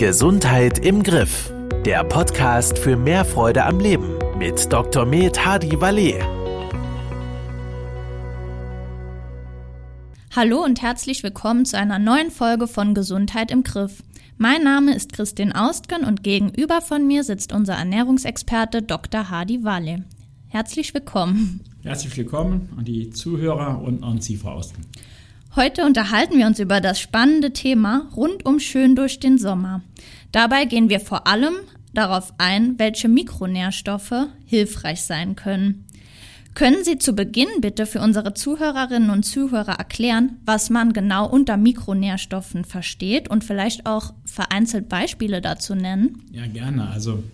Gesundheit im Griff. Der Podcast für mehr Freude am Leben mit Dr. Med Hadi Valet. Hallo und herzlich willkommen zu einer neuen Folge von Gesundheit im Griff. Mein Name ist Christine Austgen und gegenüber von mir sitzt unser Ernährungsexperte Dr. Hadi Valle. Herzlich willkommen. Herzlich willkommen an die Zuhörer und an Sie, Frau Austgen. Heute unterhalten wir uns über das spannende Thema rundum schön durch den Sommer. Dabei gehen wir vor allem darauf ein, welche Mikronährstoffe hilfreich sein können. Können Sie zu Beginn bitte für unsere Zuhörerinnen und Zuhörer erklären, was man genau unter Mikronährstoffen versteht und vielleicht auch vereinzelt Beispiele dazu nennen? Ja, gerne. Also,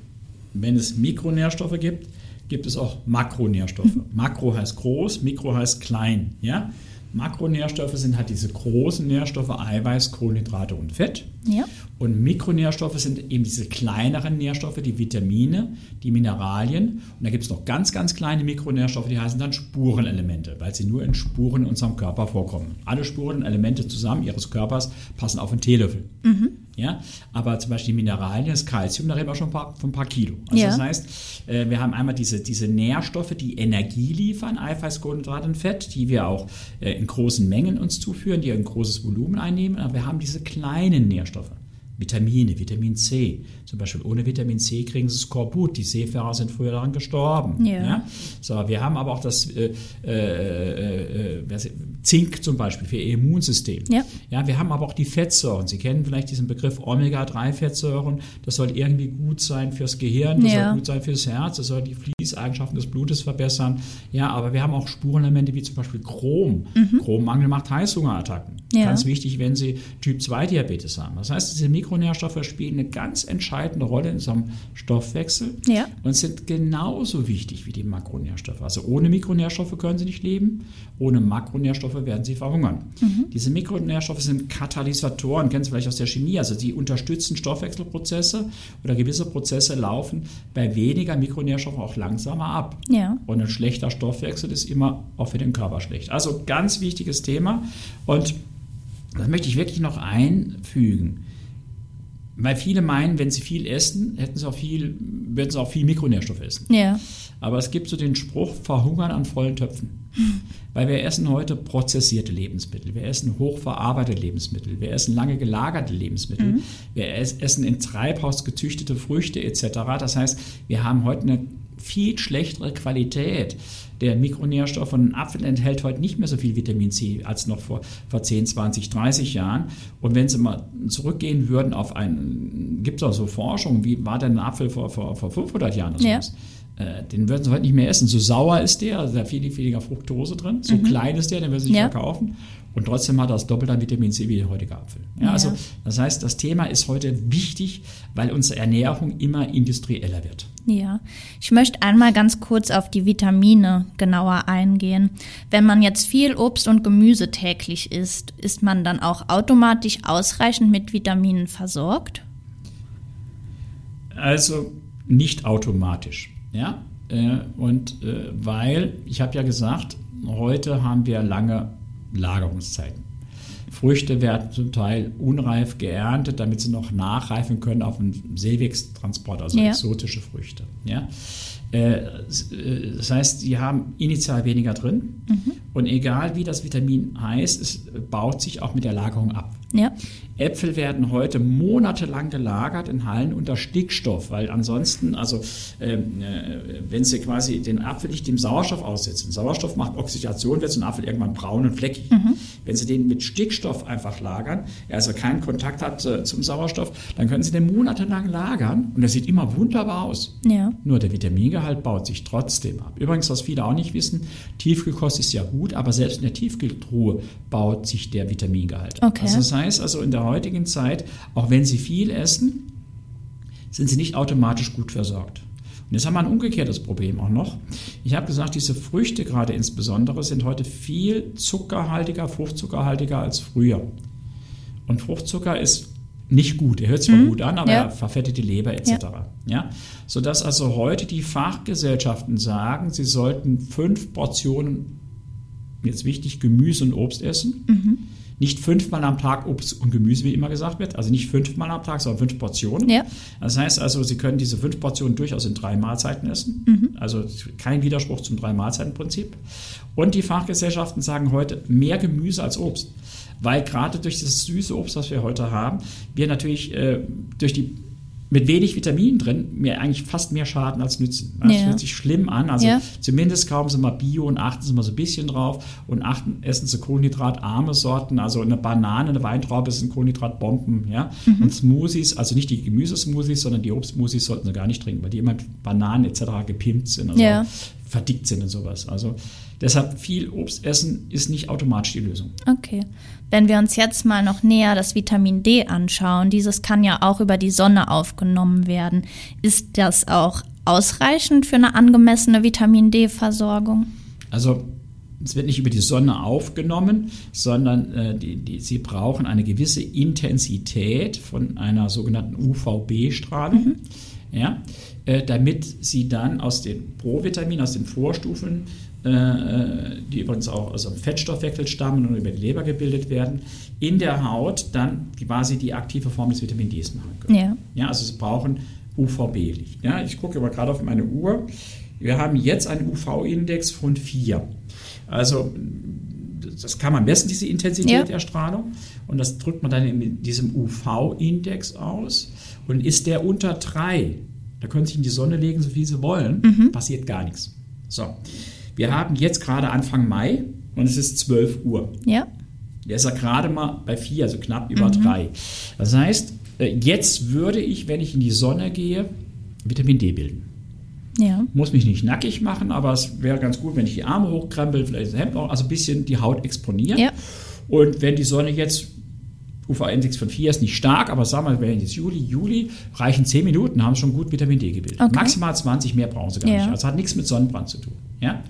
wenn es Mikronährstoffe gibt, gibt es auch Makronährstoffe. Makro heißt groß, Mikro heißt klein. Ja? Makronährstoffe sind halt diese großen Nährstoffe, Eiweiß, Kohlenhydrate und Fett. Ja. Und Mikronährstoffe sind eben diese kleineren Nährstoffe, die Vitamine, die Mineralien. Und da gibt es noch ganz, ganz kleine Mikronährstoffe, die heißen dann Spurenelemente, weil sie nur in Spuren in unserem Körper vorkommen. Alle Spurenelemente zusammen ihres Körpers passen auf einen Teelöffel. Mhm. Ja? Aber zum Beispiel die Mineralien, das Kalzium, da reden wir schon von ein paar Kilo. Also ja. das heißt, äh, wir haben einmal diese, diese Nährstoffe, die Energie liefern, Eiweiß, Kohlenhydrate und Fett, die wir auch äh, in großen Mengen uns zuführen, die ein großes Volumen einnehmen. Aber wir haben diese kleinen Nährstoffe. Vitamine, Vitamin C. Zum Beispiel ohne Vitamin C kriegen sie Skorbut. Die Seefahrer sind früher daran gestorben. Ja. ja? So, wir haben aber auch das äh, äh, äh, Zink zum Beispiel für ihr Immunsystem. Ja. ja, wir haben aber auch die Fettsäuren. Sie kennen vielleicht diesen Begriff Omega-3-Fettsäuren. Das soll irgendwie gut sein fürs Gehirn, das ja. soll gut sein fürs Herz, das soll die Fließeigenschaften des Blutes verbessern. Ja, aber wir haben auch Spurenelemente wie zum Beispiel Chrom. Mhm. Chrommangel macht Heißhungerattacken. Ja. Ganz wichtig, wenn Sie Typ-2-Diabetes haben. Das heißt, diese Mikronährstoffe spielen eine ganz entscheidende Rolle in unserem Stoffwechsel ja. und sind genauso wichtig wie die Makronährstoffe. Also ohne Mikronährstoffe können Sie nicht leben, ohne Makronährstoffe werden Sie verhungern. Mhm. Diese Mikronährstoffe sind Katalysatoren, kennen Sie vielleicht aus der Chemie, also sie unterstützen Stoffwechselprozesse oder gewisse Prozesse laufen bei weniger Mikronährstoffen auch langsamer ab. Ja. Und ein schlechter Stoffwechsel ist immer auch für den Körper schlecht. Also ganz wichtiges Thema und das möchte ich wirklich noch einfügen. Weil viele meinen, wenn sie viel essen, hätten sie auch viel, würden sie auch viel Mikronährstoff essen. Ja. Aber es gibt so den Spruch, verhungern an vollen Töpfen. Weil wir essen heute prozessierte Lebensmittel, wir essen hochverarbeitete Lebensmittel, wir essen lange gelagerte Lebensmittel, mhm. wir essen in Treibhaus gezüchtete Früchte etc. Das heißt, wir haben heute eine viel schlechtere Qualität der Mikronährstoffe. Und ein Apfel enthält heute nicht mehr so viel Vitamin C als noch vor, vor 10, 20, 30 Jahren. Und wenn Sie mal zurückgehen würden auf ein, gibt es auch so Forschung, wie war denn ein Apfel vor, vor, vor 500 Jahren oder? Ja. Äh, den würden sie heute nicht mehr essen. So sauer ist der, also da ist viel weniger Fructose drin. So mhm. klein ist der, den würden sie nicht ja. verkaufen. Und trotzdem hat er das doppelt an Vitamin C wie der heutige Apfel. Ja, also das heißt, das Thema ist heute wichtig, weil unsere Ernährung immer industrieller wird. Ja, ich möchte einmal ganz kurz auf die Vitamine genauer eingehen. Wenn man jetzt viel Obst und Gemüse täglich isst, ist man dann auch automatisch ausreichend mit Vitaminen versorgt? Also nicht automatisch. Ja, äh, und äh, weil, ich habe ja gesagt, heute haben wir lange Lagerungszeiten. Früchte werden zum Teil unreif geerntet, damit sie noch nachreifen können auf einem Seewegstransport, also ja. exotische Früchte. Ja? Äh, das heißt, sie haben initial weniger drin mhm. und egal wie das Vitamin heißt, es baut sich auch mit der Lagerung ab. Ja. Äpfel werden heute monatelang gelagert in Hallen unter Stickstoff, weil ansonsten, also ähm, äh, wenn Sie quasi den Apfel nicht dem Sauerstoff aussetzen, Sauerstoff macht Oxidation, wird so ein Apfel irgendwann braun und fleckig. Mhm. Wenn Sie den mit Stickstoff einfach lagern, er also keinen Kontakt hat äh, zum Sauerstoff, dann können Sie den monatelang lagern und er sieht immer wunderbar aus. Ja. Nur der Vitamingehalt baut sich trotzdem ab. Übrigens, was viele auch nicht wissen, Tiefkühlkost ist ja gut, aber selbst in der Tiefkühltruhe baut sich der Vitamingehalt. Okay. Also das heißt also in der heutigen Zeit, auch wenn sie viel essen, sind sie nicht automatisch gut versorgt. Und jetzt haben wir ein umgekehrtes Problem auch noch. Ich habe gesagt, diese Früchte gerade insbesondere sind heute viel zuckerhaltiger, fruchtzuckerhaltiger als früher. Und Fruchtzucker ist nicht gut. Er hört zwar mhm. gut an, aber ja. er verfettet die Leber etc. Ja. ja. Sodass also heute die Fachgesellschaften sagen, sie sollten fünf Portionen, jetzt wichtig, Gemüse und Obst essen. Mhm nicht fünfmal am Tag Obst und Gemüse, wie immer gesagt wird. Also nicht fünfmal am Tag, sondern fünf Portionen. Ja. Das heißt also, Sie können diese fünf Portionen durchaus in drei Mahlzeiten essen. Mhm. Also kein Widerspruch zum Drei-Mahlzeiten-Prinzip. Und die Fachgesellschaften sagen heute mehr Gemüse als Obst. Weil gerade durch das süße Obst, was wir heute haben, wir natürlich äh, durch die mit wenig Vitaminen drin mir eigentlich fast mehr Schaden als nützen. Das Ja. fühlt sich schlimm an. Also Ja. zumindest kaufen Sie mal Bio und achten Sie mal so ein bisschen drauf und achten, essen Sie kohlenhydratarme Sorten. Also eine Banane, eine Weintraube sind Kohlenhydratbomben. Ja? Mhm. Und Smoothies, also nicht die Gemüsesmoothies, sondern die Obstsmoothies sollten Sie gar nicht trinken, weil die immer mit Bananen etc. gepimpt sind, also Ja. Verdickt sind und sowas. Also deshalb viel Obst essen ist nicht automatisch die Lösung. Okay. Wenn wir uns jetzt mal noch näher das Vitamin D anschauen, dieses kann ja auch über die Sonne aufgenommen werden. Ist das auch ausreichend für eine angemessene Vitamin D-Versorgung? Also es wird nicht über die Sonne aufgenommen, sondern äh, die, die, sie brauchen eine gewisse Intensität von einer sogenannten UVB-Strahlung, ja, äh, damit sie dann aus den Provitaminen, aus den Vorstufen, äh, äh, die übrigens auch aus dem Fettstoffwechsel stammen und über die Leber gebildet werden, in der Haut dann quasi die aktive Form des Vitamin Ds machen können. Ja. Ja, also sie brauchen UVB-Licht. Ja, ich gucke aber gerade auf meine Uhr. Wir haben jetzt einen UV-Index von 4. Also das kann man messen, diese Intensität Ja. der Strahlung. Und das drückt man dann in diesem UV-Index aus. Und ist der unter 3, da können Sie sich in die Sonne legen, so viel Sie wollen, passiert gar nichts. So, wir haben jetzt gerade Anfang Mai und es ist 12 Uhr. Ja. Der ist ja gerade mal bei 4, also knapp über 3. Das heißt, äh, jetzt würde ich, wenn ich in die Sonne gehe, Vitamin D bilden. Ja. Muss mich nicht nackig machen, aber es wäre ganz gut, wenn ich die Arme hochkrempel, vielleicht das Hemd noch, also ein bisschen die Haut exponieren. Ja. Und wenn die Sonne jetzt, UV-Index von 4 ist nicht stark, aber sagen wir wenn jetzt Juli, Juli, reichen 10 Minuten, haben sie schon gut Vitamin D gebildet. Okay. Maximal 20, mehr brauchen sie gar Ja. nicht. Also hat nichts mit Sonnenbrand zu tun. Ja?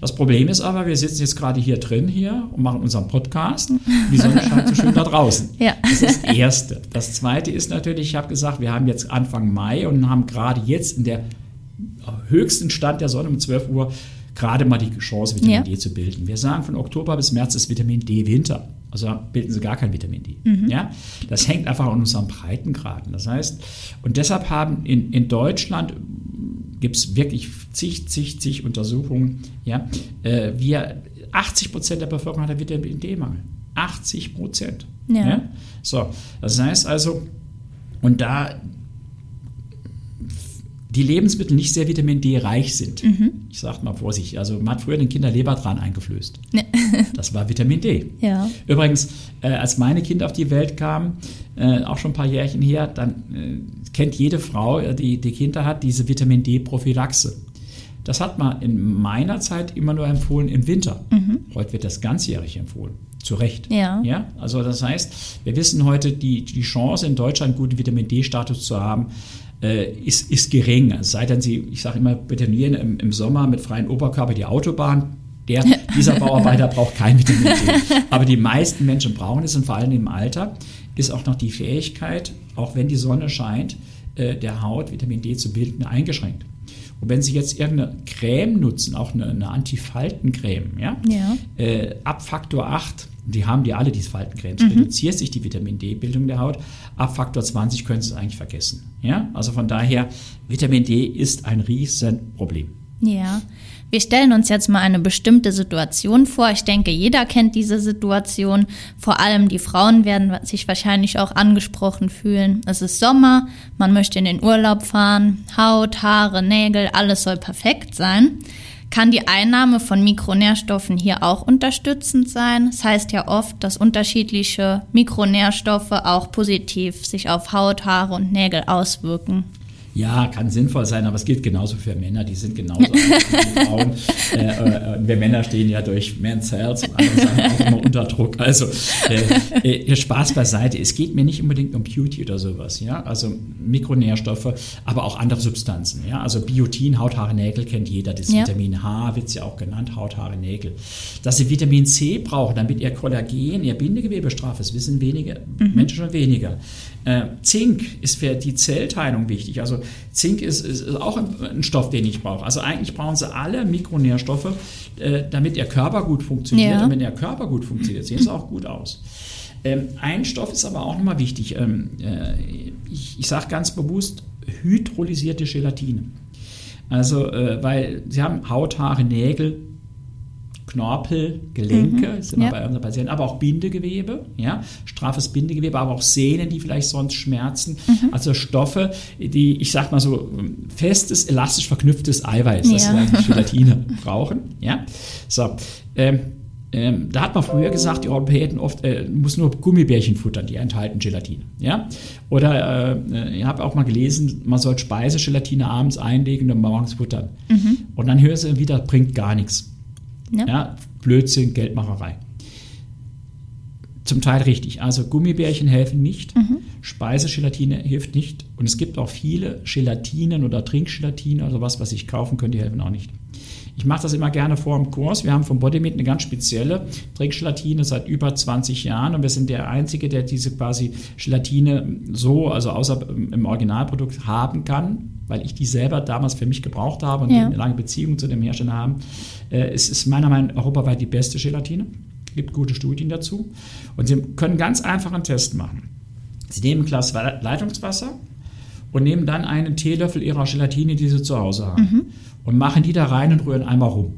Das Problem ist aber, wir sitzen jetzt gerade hier drin hier und machen unseren Podcast. Und die Sonne scheint so schön da draußen. Ja. Das ist das Erste. Das Zweite ist natürlich, ich habe gesagt, wir haben jetzt Anfang Mai und haben gerade jetzt in der höchsten Stand der Sonne um 12 Uhr gerade mal die Chance, Vitamin Ja. D zu bilden. Wir sagen, von Oktober bis März ist Vitamin D Winter. Also bilden sie gar kein Vitamin D. Ja? Das hängt einfach an unserem Breitengraden. Das heißt, und deshalb haben in, in Deutschland gibt es wirklich zig, zig, zig Untersuchungen, ja, äh, wir 80 Prozent der Bevölkerung hat einen Vitamin D-Mangel. 80 Prozent. Ja. So, das heißt also, und da die Lebensmittel nicht sehr Vitamin D reich sind. Ich sage mal vorsichtig, also man hat früher den Kindern Lebertran eingeflößt. Das war Vitamin D. Ja. Übrigens, äh, als meine Kinder auf die Welt kamen, äh, auch schon ein paar Jährchen her, dann äh, kennt jede Frau, äh, die, die Kinder hat, diese Vitamin D-Prophylaxe. Das hat man in meiner Zeit immer nur empfohlen im Winter. Heute wird das ganzjährig empfohlen. Zu Recht. Ja. ja. Also das heißt, wir wissen heute, die, die Chance in Deutschland einen guten Vitamin D-Status zu haben, äh, ist, ist gering. Es sei denn, Sie, ich sage immer, betonieren im, im Sommer mit freiem Oberkörper die Autobahn. Der, dieser Bauarbeiter braucht kein Vitamin D. Aber die meisten Menschen brauchen es und vor allem im Alter ist auch noch die Fähigkeit, auch wenn die Sonne scheint, äh, der Haut Vitamin D zu bilden, eingeschränkt. Und wenn Sie jetzt irgendeine Creme nutzen, auch eine, eine Antifaltencreme, ja, Ja. äh, ab Faktor 8, die haben die alle, diese Faltencremes, Mhm. reduziert sich die Vitamin D-Bildung der Haut. Ab Faktor 20 können Sie es eigentlich vergessen. Ja? Also von daher, Vitamin D ist ein Riesenproblem. Ja. Wir stellen uns jetzt mal eine bestimmte Situation vor. Ich denke, jeder kennt diese Situation. Vor allem die Frauen werden sich wahrscheinlich auch angesprochen fühlen. Es ist Sommer, man möchte in den Urlaub fahren, Haut, Haare, Nägel, alles soll perfekt sein. Kann die Einnahme von Mikronährstoffen hier auch unterstützend sein? Das heißt ja oft, dass unterschiedliche Mikronährstoffe auch positiv sich auf Haut, Haare und Nägel auswirken. Ja, kann sinnvoll sein, aber es gilt genauso für Männer, die sind genauso wie Frauen. Äh, äh, wir Männer stehen ja durch Men's Health und andere Sachen auch immer unter Druck. Also äh, äh, Spaß beiseite. Es geht mir nicht unbedingt um Beauty oder sowas, ja. Also Mikronährstoffe, aber auch andere Substanzen, ja. Also Biotin, Haut, Haare, Nägel kennt jeder. Das Ja. Vitamin H wird ja auch genannt, Haut, Haare, Nägel. Dass sie Vitamin C brauchen, damit ihr Kollagen, ihr Bindegewebe straff ist, wissen wenige Menschen schon weniger. Äh, Zink ist für die Zellteilung wichtig. Also Zink ist, ist, ist auch ein, Stoff, den ich brauche. Also eigentlich brauchen sie alle Mikronährstoffe, äh, damit ihr Körper gut funktioniert. Ja. Und wenn der Körper gut funktioniert, sehen sie auch gut aus. Ähm, ein Stoff ist aber auch nochmal wichtig. Ähm, äh, ich ich sage ganz bewusst hydrolysierte Gelatine. Also, äh, weil sie haben Haut, Haare, Nägel, Knorpel, Gelenke, mhm, sind ja. bei unseren Patienten, aber auch Bindegewebe, ja, straffes Bindegewebe, aber auch Sehnen, die vielleicht sonst schmerzen. Mhm. Also Stoffe, die, ich sag mal so, festes, elastisch verknüpftes Eiweiß, ja. das wir eigentlich Gelatine brauchen, ja. So, ähm, ähm, da hat man früher gesagt, die Orthopäden oft äh, muss nur Gummibärchen futtern, die enthalten Gelatine. Ja? Oder äh, ich habe auch mal gelesen, man soll Speisegelatine abends einlegen und morgens futtern. Mhm. Und dann hörst du wieder, bringt gar nichts. Ja. ja. Blödsinn, Geldmacherei. Zum Teil richtig. Also Gummibärchen helfen nicht, mhm. Speisegelatine hilft nicht. Und es gibt auch viele Gelatinen oder Trinkgelatine oder was, was ich kaufen könnte, die helfen auch nicht. Ich mache das immer gerne vor dem Kurs. Wir haben vom Bodymeat eine ganz spezielle Trinkgelatine seit über 20 Jahren und wir sind der Einzige, der diese quasi Gelatine so, also außer im Originalprodukt haben kann, weil ich die selber damals für mich gebraucht habe und ja. eine lange Beziehung zu dem Hersteller haben. Äh, es ist meiner Meinung nach europaweit die beste Gelatine. Es gibt gute Studien dazu. Und Sie können ganz einfach einen Test machen. Sie nehmen ein Glas Leitungswasser und nehmen dann einen Teelöffel Ihrer Gelatine, die Sie zu Hause haben. Mhm und machen die da rein und rühren einmal rum.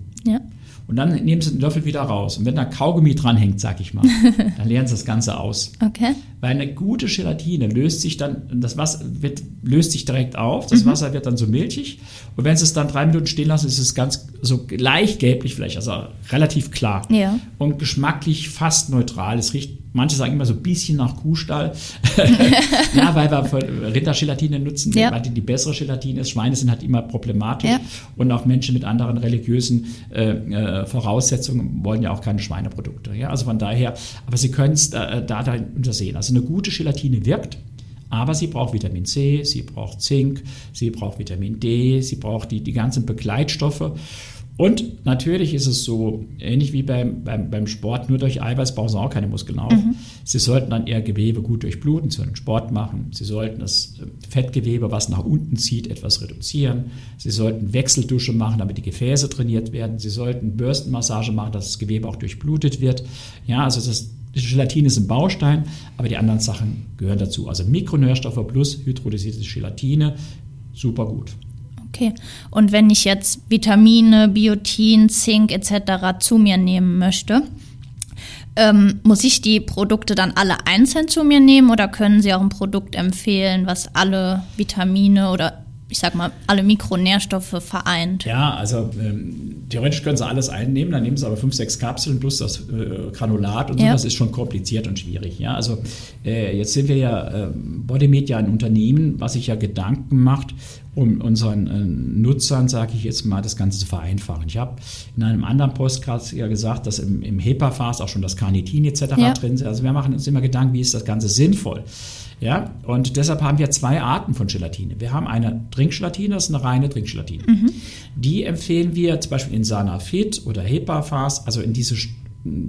Und dann nehmen sie den Löffel wieder raus. Und wenn da Kaugummi dranhängt, sag ich mal, dann leeren sie das Ganze aus. Okay. Weil eine gute Gelatine löst sich dann, das Wasser wird, löst sich direkt auf, das mhm. Wasser wird dann so milchig. Und wenn sie es dann drei Minuten stehen lassen, ist es ganz so leicht gelblich vielleicht, also relativ klar. Ja. Und geschmacklich fast neutral. Es riecht Manche sagen immer so ein bisschen nach Kuhstall. ja, weil wir Rindergelatine nutzen, ja. weil die die bessere Gelatine ist. Schweine sind halt immer problematisch. Ja. Und auch Menschen mit anderen religiösen äh, äh, Voraussetzungen wollen ja auch keine Schweineprodukte. Ja? Also von daher, aber Sie können es da, da, da untersehen. Also eine gute Gelatine wirkt. Aber sie braucht Vitamin C, sie braucht Zink, sie braucht Vitamin D, sie braucht die, die ganzen Begleitstoffe. Und natürlich ist es so, ähnlich wie beim, beim, beim Sport, nur durch Eiweiß bauen sie auch keine Muskeln auf. Mhm. Sie sollten dann eher Gewebe gut durchbluten, sie sollten Sport machen. Sie sollten das äh, Fettgewebe, was nach unten zieht, etwas reduzieren. Sie sollten Wechseldusche machen, damit die Gefäße trainiert werden. Sie sollten Bürstenmassage machen, dass das Gewebe auch durchblutet wird. Ja, also das die Gelatine ist ein Baustein, aber die anderen Sachen gehören dazu. Also Mikronährstoffe plus hydrolysierte Gelatine, super gut. Okay. Und wenn ich jetzt Vitamine, Biotin, Zink etc. zu mir nehmen möchte, ähm, muss ich die Produkte dann alle einzeln zu mir nehmen oder können Sie auch ein Produkt empfehlen, was alle Vitamine oder ich sag mal, alle Mikronährstoffe vereint. Ja, also ähm, theoretisch können sie alles einnehmen, dann nehmen sie aber fünf, sechs Kapseln plus das äh, Granulat und so, ja. das ist schon kompliziert und schwierig. Ja, also äh, jetzt sind wir ja äh, Bodymedia ein Unternehmen, was sich ja Gedanken macht, um unseren äh, Nutzern, sage ich jetzt mal, das Ganze zu vereinfachen. Ich habe in einem anderen Postcard ja gesagt, dass im, im HEPA-Fast auch schon das Carnitin etc. Ja. drin ist. Also wir machen uns immer Gedanken, wie ist das Ganze sinnvoll. Ja, und deshalb haben wir zwei Arten von Gelatine. Wir haben eine Trinkgelatine, das ist eine reine Trinkgelatine. Mhm. Die empfehlen wir zum Beispiel in Sanafit oder HEPA-Fast, also in diese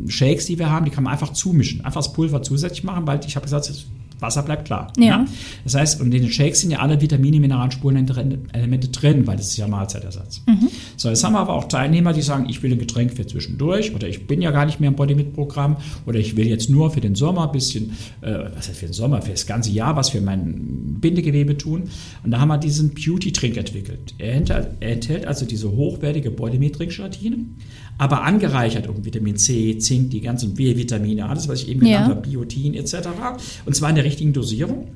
Shakes, die wir haben, die kann man einfach zumischen, einfach das Pulver zusätzlich machen, weil ich habe gesagt, Wasser bleibt klar. Ja. ja. Das heißt, und in den Shakes sind ja alle Vitamine, Mineralien, Spurenelemente drin, weil das ist ja Mahlzeitersatz. Mhm. So, jetzt haben wir aber auch Teilnehmer, die sagen, ich will ein Getränk für zwischendurch oder ich bin ja gar nicht mehr im Bodymit-Programm oder ich will jetzt nur für den Sommer ein bisschen, äh, was heißt für den Sommer, für das ganze Jahr was für mein Bindegewebe tun. Und da haben wir diesen Beauty-Trink entwickelt. Er enthält, also diese hochwertige Bodymit-Trinkgelatine, aber angereichert um Vitamin C, Zink, die ganzen B-Vitamine, alles, was ich eben genannt ja. habe, Biotin etc. Und zwar in der richtigen Dosierung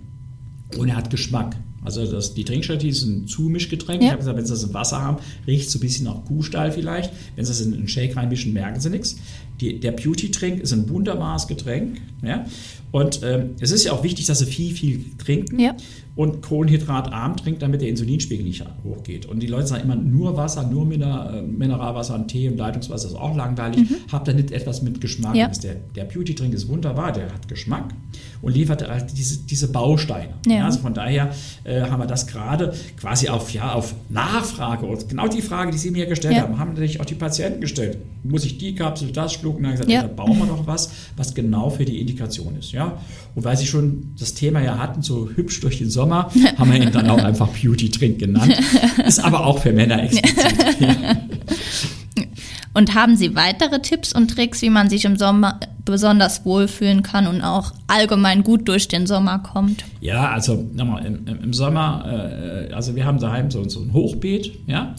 und er hat Geschmack. Also das, die Trinkgelatine ist ein Zumischgetränk. Ja. Ich habe gesagt, wenn Sie das im Wasser haben, riecht es so ein bisschen nach Kuhstall vielleicht. Wenn Sie es in einen Shake reinmischen, merken Sie nichts. Die, der Beauty-Trink ist ein wunderbares Getränk. Ja? Und ähm, es ist ja auch wichtig, dass Sie viel, viel trinken ja. und kohlenhydratarm trinken, damit der Insulinspiegel nicht hochgeht. Und die Leute sagen immer nur Wasser, nur äh, Mineralwasser und Tee und Leitungswasser ist auch langweilig. Mhm. Habt da nicht etwas mit Geschmack. Ja. Der, der Beauty-Trink ist wunderbar, der hat Geschmack und liefert halt diese, diese Bausteine. Ja. also von daher äh, haben wir das gerade quasi auf, ja, auf Nachfrage und genau die Frage, die Sie mir gestellt Ja. haben, haben natürlich auch die Patienten gestellt. Muss ich die Kapsel, das schlucken? Dann haben gesagt, Ja. ja. dann bauen wir doch was, was genau für die Indikation ist. Ja? Und weil Sie schon das Thema ja hatten, so hübsch durch den Sommer, haben wir ihn dann auch einfach Beauty Drink genannt. Ist aber auch für Männer explizit. Ja. Und haben Sie weitere Tipps und Tricks, wie man sich im Sommer besonders wohlfühlen kann und auch allgemein gut durch den Sommer kommt? Ja, also nochmal, im, im, Sommer, äh, also wir haben daheim so, so ein Hochbeet, ja,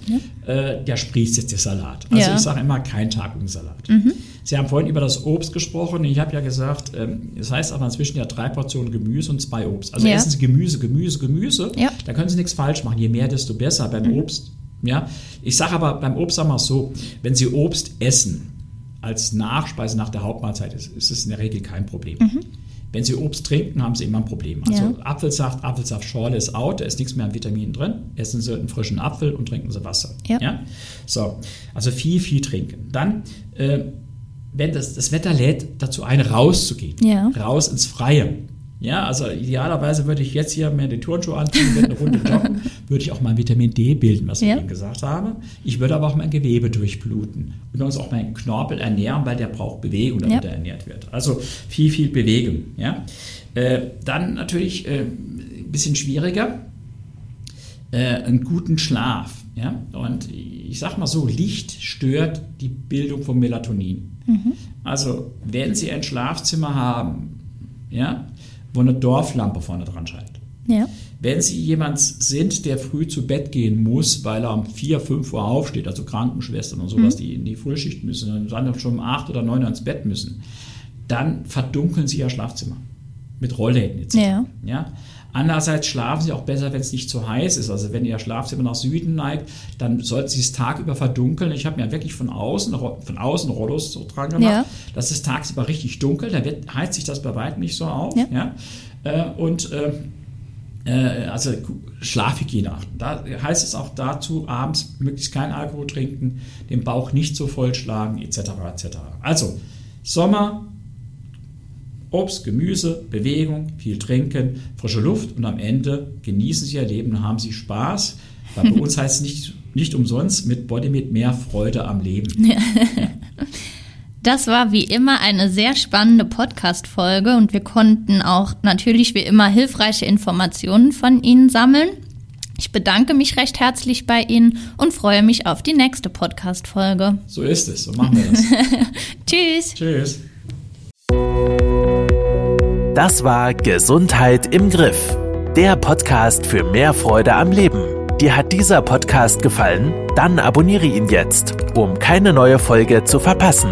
Äh, der sprießt jetzt der Salat. Also Ja. Mhm. ich sage immer, kein Tag ohne Salat. Sie haben vorhin über das Obst gesprochen. Ich habe ja gesagt, ähm, es heißt aber inzwischen ja drei Portionen Gemüse und zwei Obst. Also Ja. essen Sie Gemüse, Gemüse, Gemüse. Ja. Mhm. Da können Sie nichts falsch machen. Je mehr, desto besser. Beim Obst, ja. Ich sage aber beim Obst es so, wenn Sie Obst essen als Nachspeise nach der Hauptmahlzeit, ist, ist es in der Regel kein Problem. Wenn Sie Obst trinken, haben Sie immer ein Problem. Also Ja. Apfelsaft, Apfelsaftschorle ist out, da ist nichts mehr an Vitaminen drin. Essen Sie einen frischen Apfel und trinken Sie Wasser. Ja. So, also viel, viel trinken. Dann, äh, wenn das, das Wetter lädt, dazu ein, rauszugehen. Ja. Raus ins Freie. Ja, also idealerweise würde ich jetzt hier mir die Turnschuhe anziehen, würde eine Runde joggen, würde ich auch mal Vitamin D bilden, was Ja. ich Ihnen gesagt habe. Ich würde aber auch mein Gewebe durchbluten und uns auch meinen Knorpel ernähren, weil der braucht Bewegung, damit Ja. er ernährt wird. Also viel, viel Bewegung. Ja. Äh, dann natürlich äh, ein bisschen schwieriger, äh, einen guten Schlaf. Ja? Und ich sag mal so, Licht stört die Bildung von Melatonin. Also, wenn Sie ein Schlafzimmer haben, ja, wo eine Dorflampe vorne dran scheint, Ja. Wenn Sie jemand sind, der früh zu Bett gehen muss, weil er um 4, 5 Uhr aufsteht, also Krankenschwestern und sowas, die in die Frühschicht müssen und dann schon um 8 oder 9 Uhr ins Bett müssen, dann verdunkeln Sie Ihr Schlafzimmer mit Rollläden etc. Ja. Ja? Andererseits schlafen Sie auch besser, wenn es nicht zu heiß ist. Also wenn Ihr Schlafzimmer nach Süden neigt, dann sollten Sie es tagüber verdunkeln. Ich habe mir wirklich von außen, von außen Rollos so dran gemacht. Ja. Das ist tagsüber richtig dunkel, da wird, heizt sich das bei weitem nicht so auf. Ja. Ja? Äh, und äh, also Schlafhygiene achten. Da heißt es auch dazu, abends möglichst keinen Alkohol trinken, den Bauch nicht so vollschlagen, etc. etc. Also Sommer, Obst, Gemüse, Bewegung, viel trinken, frische Luft und am Ende genießen Sie Ihr Leben, haben Sie Spaß. Weil bei uns heißt es nicht, nicht umsonst mit Body mit mehr Freude am Leben. Das war wie immer eine sehr spannende Podcast-Folge und wir konnten auch natürlich wie immer hilfreiche Informationen von Ihnen sammeln. Ich bedanke mich recht herzlich bei Ihnen und freue mich auf die nächste Podcast-Folge. So ist es, so machen wir das. Tschüss! Tschüss. Das war Gesundheit im Griff. Der Podcast für mehr Freude am Leben. Dir hat dieser Podcast gefallen? Dann abonniere ihn jetzt, um keine neue Folge zu verpassen.